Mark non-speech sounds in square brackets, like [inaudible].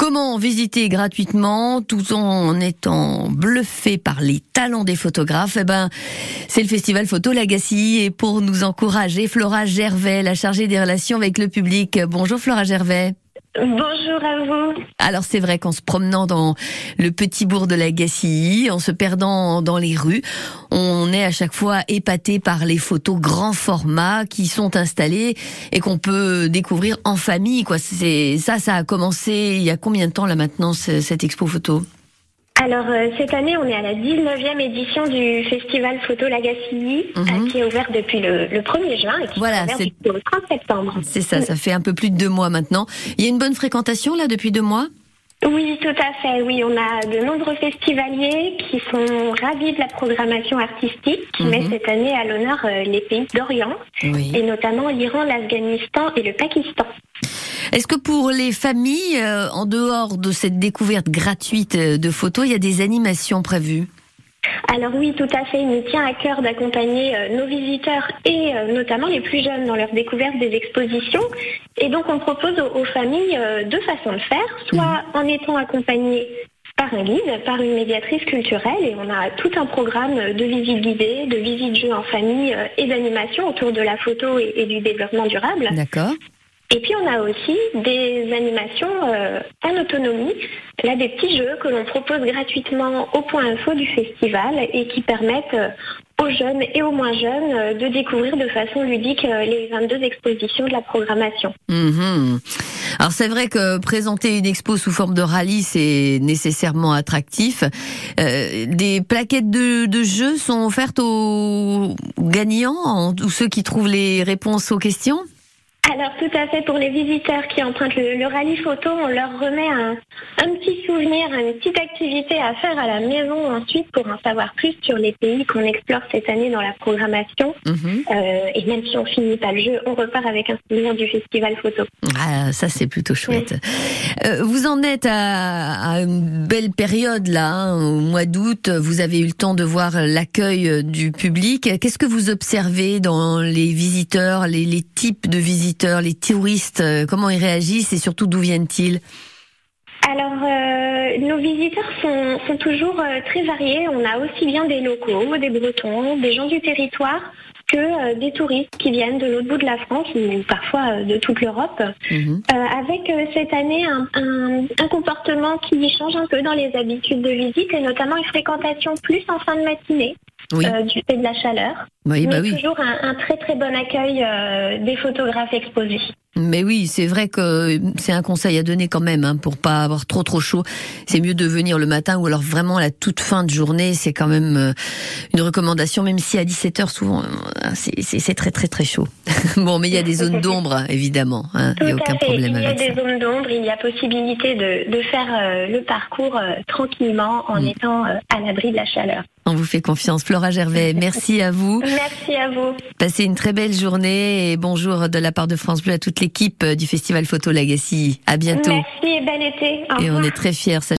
Comment visiter gratuitement tout en étant bluffé par les talents des photographes? Eh ben, c'est le festival Photo Lagacy et pour nous encourager, Flora Gervais, la chargée des relations avec le public. Bonjour Flora Gervais. Bonjour à vous. Alors c'est vrai qu'en se promenant dans le petit bourg de la Gacilly, en se perdant dans les rues, on est à chaque fois épaté par les photos grand format qui sont installées et qu'on peut découvrir en famille. Quoi, c'est ça, ça a commencé il y a combien de temps là maintenant cette expo photo? Alors euh, cette année, on est à la 19e édition du festival Photo Lagacilly, mhm. euh, qui est ouvert depuis le, 1er juin et qui voilà, est ouvert le 30 septembre. C'est ça, ça fait un peu plus de deux mois maintenant. Il y a une bonne fréquentation là depuis deux mois? Oui, tout à fait. Oui, on a de nombreux festivaliers qui sont ravis de la programmation artistique qui met mhm. cette année à l'honneur euh, les pays d'Orient et notamment l'Iran, l'Afghanistan et le Pakistan. Est-ce que pour les familles, euh, en dehors de cette découverte gratuite euh, de photos, il y a des animations prévues? Alors oui, tout à fait. Il nous tient à cœur d'accompagner euh, nos visiteurs et notamment les plus jeunes dans leur découverte des expositions. Et donc on propose aux, familles deux façons de faire, soit mhm. en étant accompagnés par un guide, par une médiatrice culturelle, et on a tout un programme de visites guidées, de visites jeux en famille et d'animation autour de la photo et du développement durable. D'accord. Et puis on a aussi des animations euh, en autonomie, là des petits jeux que l'on propose gratuitement au point info du festival et qui permettent euh, aux jeunes et aux moins jeunes euh, de découvrir de façon ludique les 22 expositions de la programmation. Mhm. Alors c'est vrai que présenter une expo sous forme de rallye, c'est nécessairement attractif. des plaquettes de jeux sont offertes aux gagnants ou ceux qui trouvent les réponses aux questions? Alors tout à fait, pour les visiteurs qui empruntent le, rallye photo, on leur remet un, petit souvenir, une petite activité à faire à la maison ensuite pour en savoir plus sur les pays qu'on explore cette année dans la programmation. Mhm. Euh, et même si on finit pas le jeu, on repart avec un souvenir du festival photo. Ah, ça c'est plutôt chouette. Euh, vous en êtes à, une belle période là, hein, au mois d'août. Vous avez eu le temps de voir l'accueil du public. Qu'est-ce que vous observez dans les visiteurs, les, les types de visiteurs les touristes, euh, comment ils réagissent et surtout d'où viennent-ils alors, euh, nos visiteurs sont, toujours euh, très variés. On a aussi bien des locaux, des Bretons, des gens du territoire, que des touristes qui viennent de l'autre bout de la France ou parfois de toute l'Europe, mhm. avec cette année un, comportement qui change un peu dans les habitudes de visite et notamment une fréquentation plus en fin de matinée du fait de la chaleur. Oui, bah oui. toujours un, très très bon accueil euh, des photographes exposés. Mais oui, c'est vrai que c'est un conseil à donner quand même hein, pour pas avoir trop trop chaud. C'est mieux de venir le matin ou alors vraiment à la toute fin de journée. C'est quand même euh, une recommandation, même si à 17 h souvent euh, c'est très très très chaud. [laughs] bon, mais il y a des zones d'ombre évidemment. Hein, il n'y a aucun problème avec ça. Il y a des zones d'ombre. Il y a possibilité de, de faire le parcours tranquillement en mm. étant à l'abri de la chaleur. On vous fait confiance, Flora Gervais. Merci à vous. Merci à vous. Passez une très belle journée et bonjour de la part de France Bleu à toute l'équipe du Festival Photo Legacy. À bientôt. Merci et bel été. et on est très fiers.